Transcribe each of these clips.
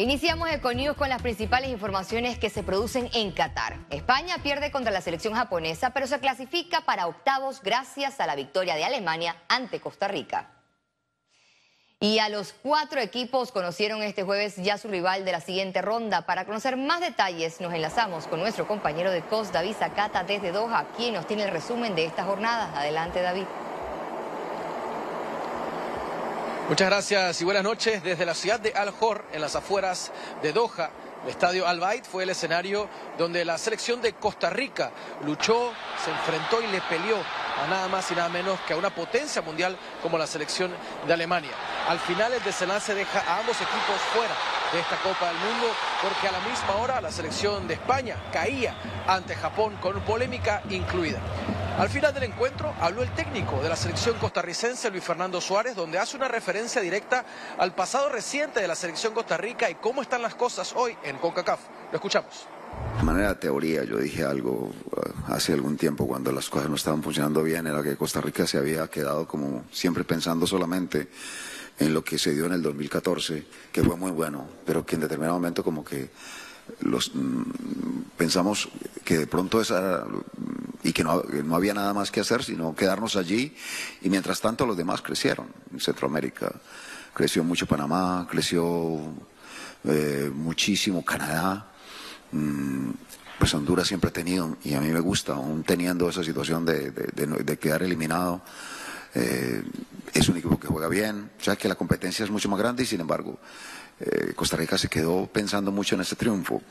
Iniciamos Econius con las principales informaciones que se producen en Qatar. España pierde contra la selección japonesa, pero se clasifica para octavos gracias a la victoria de Alemania ante Costa Rica. Y a los cuatro equipos conocieron este jueves ya su rival de la siguiente ronda. Para conocer más detalles nos enlazamos con nuestro compañero de COS, David Zacata, desde Doha, quien nos tiene el resumen de esta jornada. Adelante, David. Muchas gracias y buenas noches desde la ciudad de Al Hor, en las afueras de Doha. El estadio Al Bayt fue el escenario donde la selección de Costa Rica luchó, se enfrentó y le peleó a nada más y nada menos que a una potencia mundial como la selección de Alemania. Al final el desenlace deja a ambos equipos fuera de esta Copa del Mundo porque a la misma hora la selección de España caía ante Japón con polémica incluida. Al final del encuentro habló el técnico de la selección costarricense, Luis Fernando Suárez, donde hace una referencia directa al pasado reciente de la selección Costa Rica y cómo están las cosas hoy en CONCACAF. Lo escuchamos. De manera teoría, yo dije algo uh, hace algún tiempo cuando las cosas no estaban funcionando bien, era que Costa Rica se había quedado como siempre pensando solamente en lo que se dio en el 2014, que fue muy bueno, pero que en determinado momento como que los, mm, pensamos que de pronto esa y que no, no, había nada más que hacer sino quedarnos allí y mientras tanto los demás crecieron. En Centroamérica creció mucho Panamá creció eh, muchísimo Canadá. Mm, pues Honduras siempre ha tenido y a mí me gusta aún teniendo esa situación de, de, de quedar eliminado eh, es un equipo que juega bien. O sea que la competencia es mucho más grande y sin embargo eh, Costa Rica se quedó pensando mucho en ese triunfo.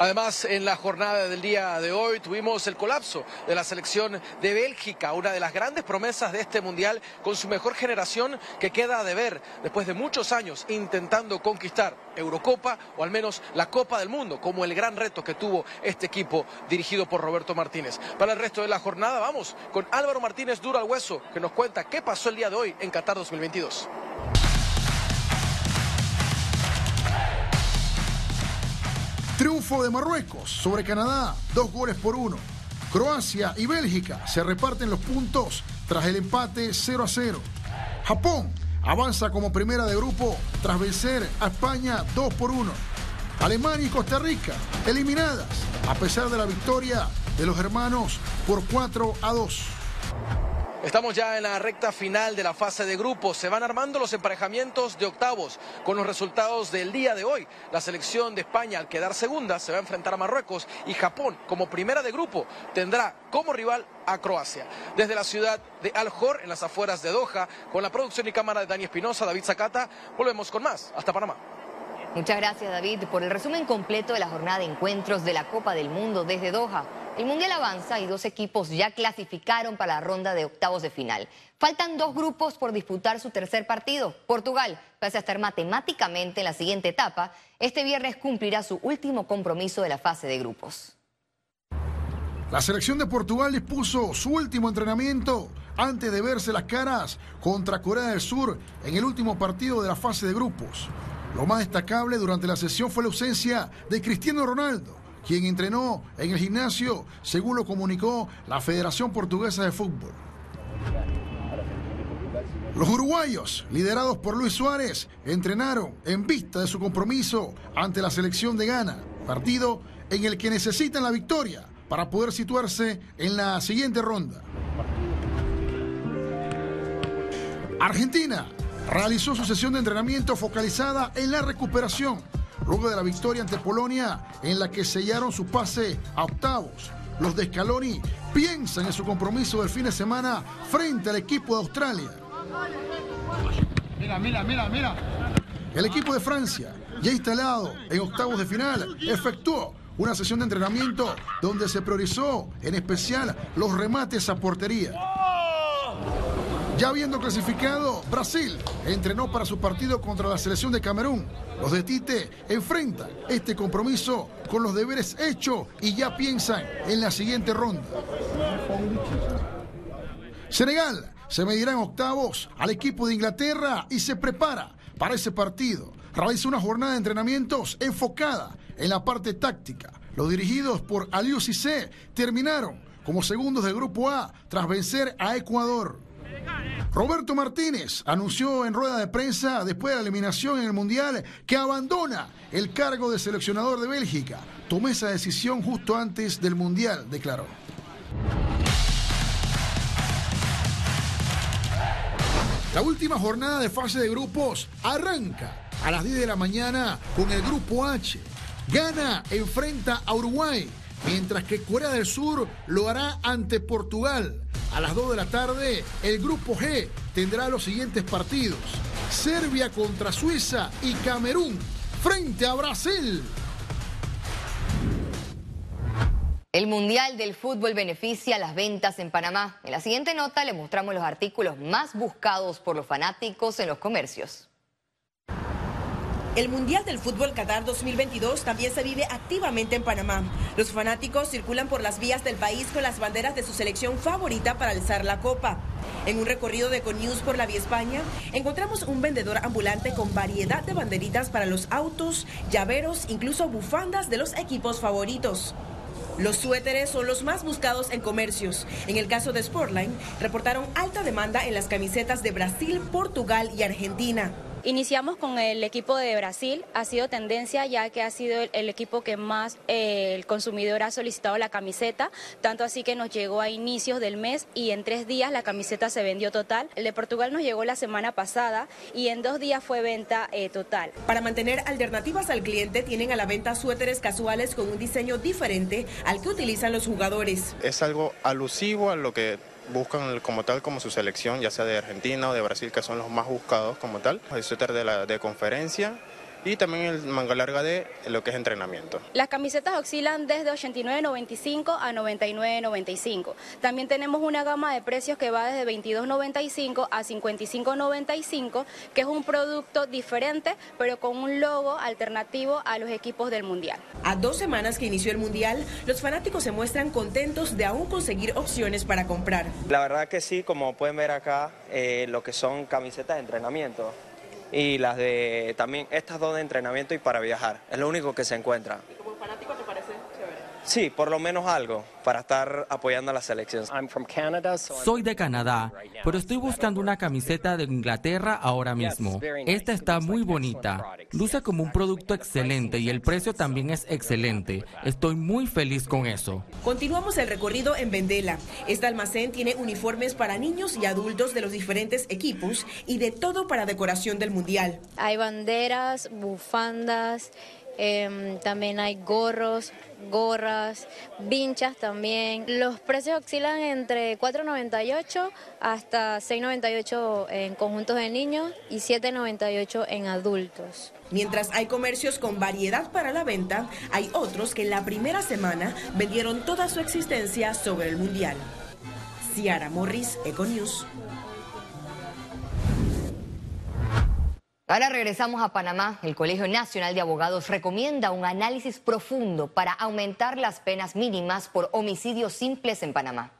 Además, en la jornada del día de hoy tuvimos el colapso de la selección de Bélgica, una de las grandes promesas de este mundial con su mejor generación que queda de ver después de muchos años intentando conquistar Eurocopa o al menos la Copa del Mundo, como el gran reto que tuvo este equipo dirigido por Roberto Martínez. Para el resto de la jornada vamos con Álvaro Martínez duro al hueso que nos cuenta qué pasó el día de hoy en Qatar 2022. Triunfo de Marruecos sobre Canadá, dos goles por uno. Croacia y Bélgica se reparten los puntos tras el empate 0 a 0. Japón avanza como primera de grupo tras vencer a España 2 por 1. Alemania y Costa Rica eliminadas a pesar de la victoria de los hermanos por 4 a 2. Estamos ya en la recta final de la fase de grupos. Se van armando los emparejamientos de octavos con los resultados del día de hoy. La selección de España, al quedar segunda, se va a enfrentar a Marruecos y Japón, como primera de grupo, tendrá como rival a Croacia. Desde la ciudad de Al Hor, en las afueras de Doha, con la producción y cámara de Dani Espinosa, David Zacata, volvemos con más. Hasta Panamá. Muchas gracias, David, por el resumen completo de la jornada de encuentros de la Copa del Mundo desde Doha. El Mundial avanza y dos equipos ya clasificaron para la ronda de octavos de final. Faltan dos grupos por disputar su tercer partido. Portugal, pese a estar matemáticamente en la siguiente etapa, este viernes cumplirá su último compromiso de la fase de grupos. La selección de Portugal dispuso su último entrenamiento antes de verse las caras contra Corea del Sur en el último partido de la fase de grupos. Lo más destacable durante la sesión fue la ausencia de Cristiano Ronaldo, quien entrenó en el gimnasio, según lo comunicó la Federación Portuguesa de Fútbol. Los uruguayos, liderados por Luis Suárez, entrenaron en vista de su compromiso ante la selección de Ghana, partido en el que necesitan la victoria para poder situarse en la siguiente ronda. Argentina realizó su sesión de entrenamiento focalizada en la recuperación, luego de la victoria ante Polonia, en la que sellaron su pase a octavos. Los de Scaloni piensan en su compromiso del fin de semana frente al equipo de Australia. Mira, mira, mira, mira. El equipo de Francia, ya instalado en octavos de final, efectuó una sesión de entrenamiento donde se priorizó en especial los remates a portería. Ya habiendo clasificado, Brasil entrenó para su partido contra la selección de Camerún. Los de Tite enfrentan este compromiso con los deberes hechos y ya piensan en la siguiente ronda. Senegal se medirá en octavos al equipo de Inglaterra y se prepara para ese partido. Realiza una jornada de entrenamientos enfocada en la parte táctica. Los dirigidos por Aliou Cissé terminaron como segundos del grupo A tras vencer a Ecuador. Roberto Martínez anunció en rueda de prensa después de la eliminación en el Mundial que abandona el cargo de seleccionador de Bélgica. Tomó esa decisión justo antes del Mundial, declaró. La última jornada de fase de grupos arranca a las 10 de la mañana con el grupo H. Gana enfrenta a Uruguay, mientras que Corea del Sur lo hará ante Portugal. A las 2 de la tarde, el grupo G tendrá los siguientes partidos. Serbia contra Suiza y Camerún frente a Brasil. El Mundial del Fútbol beneficia las ventas en Panamá. En la siguiente nota le mostramos los artículos más buscados por los fanáticos en los comercios. El Mundial del Fútbol Qatar 2022 también se vive activamente en Panamá. Los fanáticos circulan por las vías del país con las banderas de su selección favorita para alzar la copa. En un recorrido de Conews por la Vía España, encontramos un vendedor ambulante con variedad de banderitas para los autos, llaveros, incluso bufandas de los equipos favoritos. Los suéteres son los más buscados en comercios. En el caso de Sportline, reportaron alta demanda en las camisetas de Brasil, Portugal y Argentina. Iniciamos con el equipo de Brasil, ha sido tendencia ya que ha sido el, equipo que más eh, el consumidor ha solicitado la camiseta, tanto así que nos llegó a inicios del mes y en tres días la camiseta se vendió total. El de Portugal nos llegó la semana pasada y en dos días fue venta eh, total. Para mantener alternativas al cliente tienen a la venta suéteres casuales con un diseño diferente al que utilizan los jugadores. Es algo alusivo a lo que buscan como tal como su selección, ya sea de Argentina o de Brasil, que son los más buscados como tal. El suéter de, la, de conferencia y también el manga larga de lo que es entrenamiento. Las camisetas oscilan desde 89.95 a 99.95. También tenemos una gama de precios que va desde 22.95 a 55.95, que es un producto diferente, pero con un logo alternativo a los equipos del Mundial. A dos semanas que inició el Mundial, los fanáticos se muestran contentos de aún conseguir opciones para comprar. La verdad que sí, como pueden ver acá, eh, lo que son camisetas de entrenamiento y las de también estas dos de entrenamiento y para viajar. Es lo único que se encuentra. ¿Y como fanático te parece chévere? Sí, por lo menos algo para estar apoyando a la selección. Soy de Canadá, pero estoy buscando una camiseta de Inglaterra ahora mismo. Esta está muy bonita. Luce como un producto excelente y el precio también es excelente. Estoy muy feliz con eso. Continuamos el recorrido en Vendela. Este almacén tiene uniformes para niños y adultos de los diferentes equipos y de todo para decoración del Mundial. Hay banderas, bufandas, Em, también hay gorros, gorras, vinchas también. Los precios oscilan entre 4.98 hasta 6.98 en conjuntos de niños y 7.98 en adultos. Mientras hay comercios con variedad para la venta, hay otros que en la primera semana vendieron toda su existencia sobre el Mundial. Ciara Morris, Econews. Ahora regresamos a Panamá. El Colegio Nacional de Abogados recomienda un análisis profundo para aumentar las penas mínimas por homicidios simples en Panamá.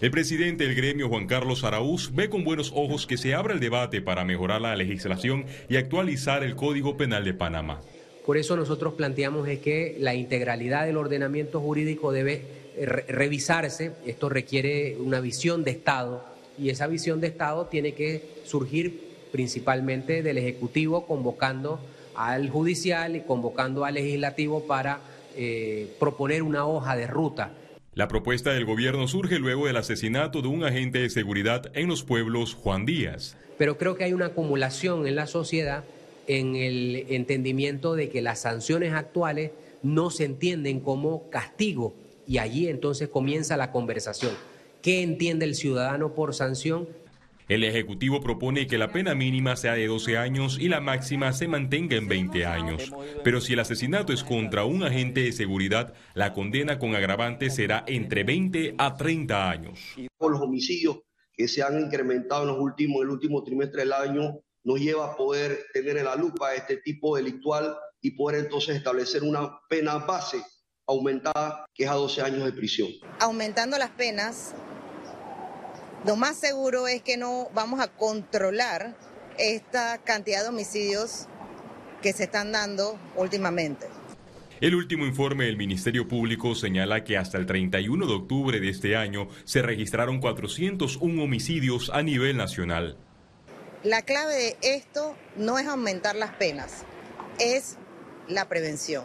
El presidente del gremio, Juan Carlos Araúz, ve con buenos ojos que se abra el debate para mejorar la legislación y actualizar el Código Penal de Panamá. Por eso nosotros planteamos que la integralidad del ordenamiento jurídico debe eh, revisarse. Esto requiere una visión de Estado y esa visión de Estado tiene que surgir principalmente del Ejecutivo, convocando al Judicial y convocando al Legislativo para eh, proponer una hoja de ruta. La propuesta del gobierno surge luego del asesinato de un agente de seguridad en los pueblos Juan Díaz. Pero creo que hay una acumulación en la sociedad en el entendimiento de que las sanciones actuales no se entienden como castigo y allí entonces comienza la conversación. ¿Qué entiende el ciudadano por sanción el Ejecutivo propone que la pena mínima sea de 12 años y la máxima se mantenga en 20 años. Pero si el asesinato es contra un agente de seguridad, la condena con agravante será entre 20 a 30 años. Los homicidios que se han incrementado en los últimos, el último trimestre del año, nos lleva a poder tener en la lupa este tipo delictual y poder entonces establecer una pena base aumentada que es a 12 años de prisión. Aumentando las penas, lo más seguro es que no vamos a controlar esta cantidad de homicidios que se están dando últimamente. El último informe del Ministerio Público señala que hasta el 31 de octubre de este año se registraron 401 homicidios a nivel nacional. La clave de esto no es aumentar las penas, es la prevención.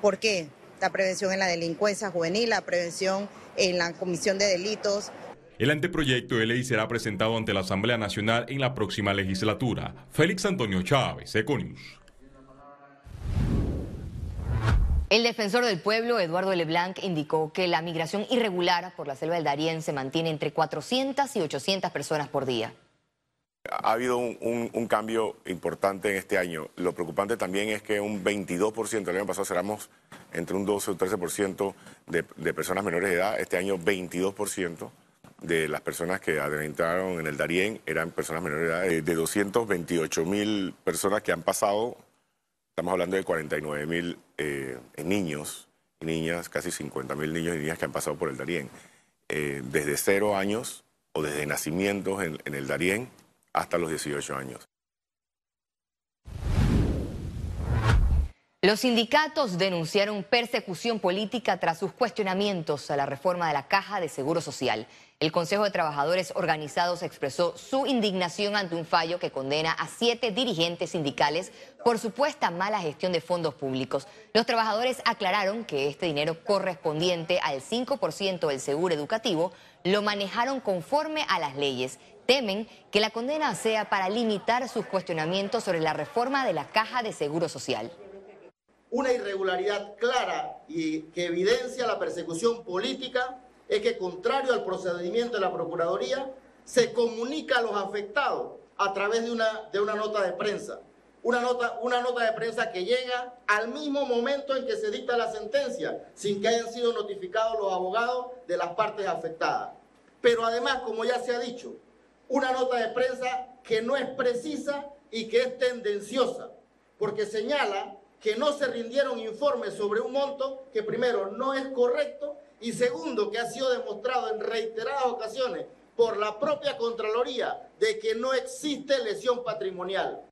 ¿Por qué? La prevención en la delincuencia juvenil, la prevención en la comisión de delitos. El anteproyecto de ley será presentado ante la Asamblea Nacional en la próxima legislatura. Félix Antonio Chávez, Econius. El defensor del pueblo, Eduardo Leblanc, indicó que la migración irregular por la selva del Darién se mantiene entre 400 y 800 personas por día. Ha habido un, cambio importante en este año. Lo preocupante también es que un 22%, el año pasado cerramos entre un 12 o un 13% de, de personas menores de edad, este año 22% de las personas que adentraron en el Darién eran personas menores de edad. Eh, de 228 mil personas que han pasado, estamos hablando de 49 mil eh, niños y niñas, casi 50 mil niños y niñas que han pasado por el Darién. Eh, desde cero años o desde nacimientos en, en el Darién hasta los 18 años. Los sindicatos denunciaron persecución política tras sus cuestionamientos a la reforma de la Caja de Seguro Social. El Consejo de Trabajadores Organizados expresó su indignación ante un fallo que condena a siete dirigentes sindicales por supuesta mala gestión de fondos públicos. Los trabajadores aclararon que este dinero correspondiente al 5% del seguro educativo lo manejaron conforme a las leyes temen que la condena sea para limitar sus cuestionamientos sobre la reforma de la Caja de Seguro Social. Una irregularidad clara y que evidencia la persecución política es que, contrario al procedimiento de la Procuraduría, se comunica a los afectados a través de una, de una nota de prensa. Una nota, una nota de prensa que llega al mismo momento en que se dicta la sentencia, sin que hayan sido notificados los abogados de las partes afectadas. Pero además, como ya se ha dicho, una nota de prensa que no es precisa y que es tendenciosa, porque señala que no se rindieron informes sobre un monto que primero no es correcto y segundo que ha sido demostrado en reiteradas ocasiones por la propia Contraloría de que no existe lesión patrimonial.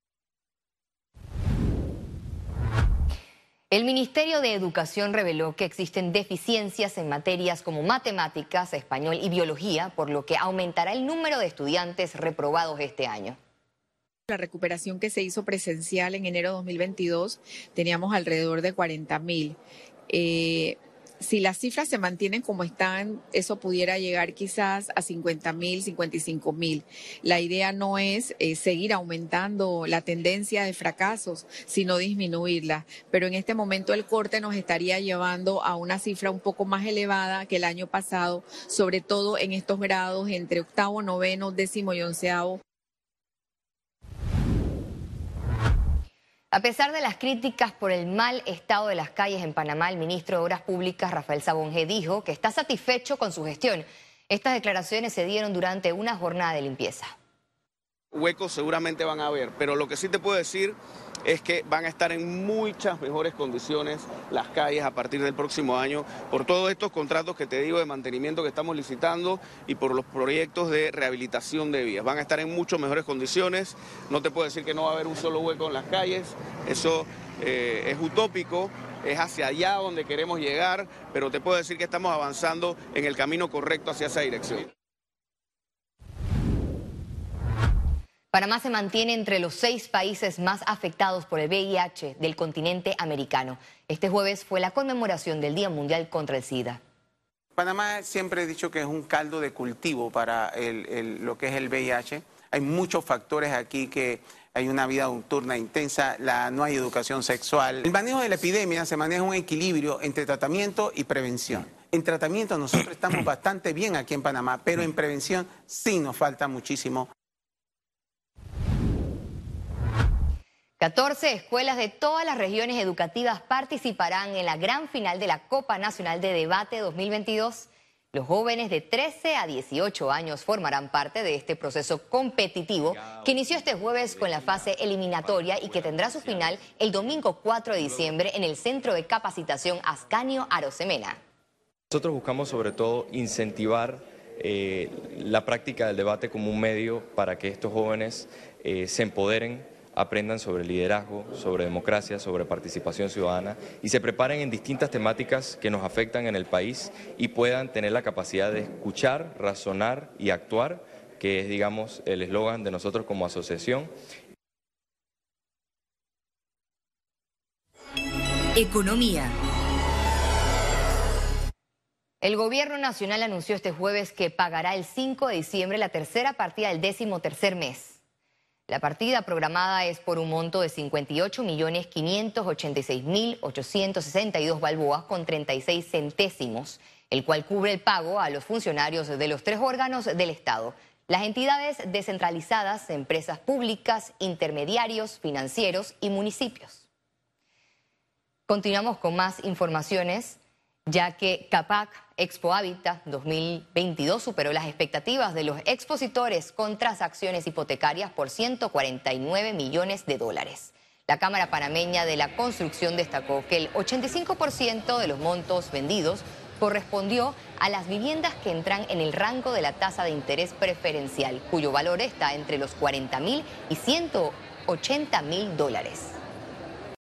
El Ministerio de Educación reveló que existen deficiencias en materias como matemáticas, español y biología, por lo que aumentará el número de estudiantes reprobados este año. La recuperación que se hizo presencial en enero de 2022 teníamos alrededor de 40 mil. Eh, si las cifras se mantienen como están, eso pudiera llegar quizás a 50 mil, 55 mil. La idea no es eh, seguir aumentando la tendencia de fracasos, sino disminuirla. Pero en este momento el corte nos estaría llevando a una cifra un poco más elevada que el año pasado, sobre todo en estos grados entre octavo, noveno, décimo y onceavo. A pesar de las críticas por el mal estado de las calles en Panamá, el ministro de Obras Públicas, Rafael Sabonge, dijo que está satisfecho con su gestión. Estas declaraciones se dieron durante una jornada de limpieza. Huecos seguramente van a haber, pero lo que sí te puedo decir es que van a estar en muchas mejores condiciones las calles a partir del próximo año por todos estos contratos que te digo de mantenimiento que estamos licitando y por los proyectos de rehabilitación de vías. Van a estar en muchas mejores condiciones. No te puedo decir que no va a haber un solo hueco en las calles. Eso eh, es utópico, es hacia allá donde queremos llegar, pero te puedo decir que estamos avanzando en el camino correcto hacia esa dirección. Panamá se mantiene entre los seis países más afectados por el VIH del continente americano. Este jueves fue la conmemoración del Día Mundial contra el SIDA. Panamá siempre he dicho que es un caldo de cultivo para lo que es el VIH. Hay muchos factores aquí que hay una vida nocturna intensa, no hay educación sexual. El manejo de la epidemia se maneja un equilibrio entre tratamiento y prevención. En tratamiento nosotros estamos bastante bien aquí en Panamá, pero en prevención sí nos falta muchísimo. 14 escuelas de todas las regiones educativas participarán en la gran final de la Copa Nacional de Debate 2022. Los jóvenes de 13 a 18 años formarán parte de este proceso competitivo que inició este jueves con la fase eliminatoria y que tendrá su final el domingo 4 de diciembre en el Centro de Capacitación Ascanio Arosemena. Nosotros buscamos sobre todo incentivar eh, la práctica del debate como un medio para que estos jóvenes eh, se empoderen aprendan sobre liderazgo, sobre democracia, sobre participación ciudadana y se preparen en distintas temáticas que nos afectan en el país y puedan tener la capacidad de escuchar, razonar y actuar, que es, digamos, el eslogan de nosotros como asociación. Economía. El gobierno nacional anunció este jueves que pagará el 5 de diciembre la tercera partida del décimo tercer mes. La partida programada es por un monto de 58.586.862 balboas con 36 centésimos, el cual cubre el pago a los funcionarios de los tres órganos del Estado, las entidades descentralizadas, empresas públicas, intermediarios financieros y municipios. Continuamos con más informaciones ya que CAPAC Expo Habitat 2022 superó las expectativas de los expositores con transacciones hipotecarias por 149 millones de dólares. La Cámara Panameña de la Construcción destacó que el 85% de los montos vendidos correspondió a las viviendas que entran en el rango de la tasa de interés preferencial, cuyo valor está entre los 40 mil y 180 mil dólares.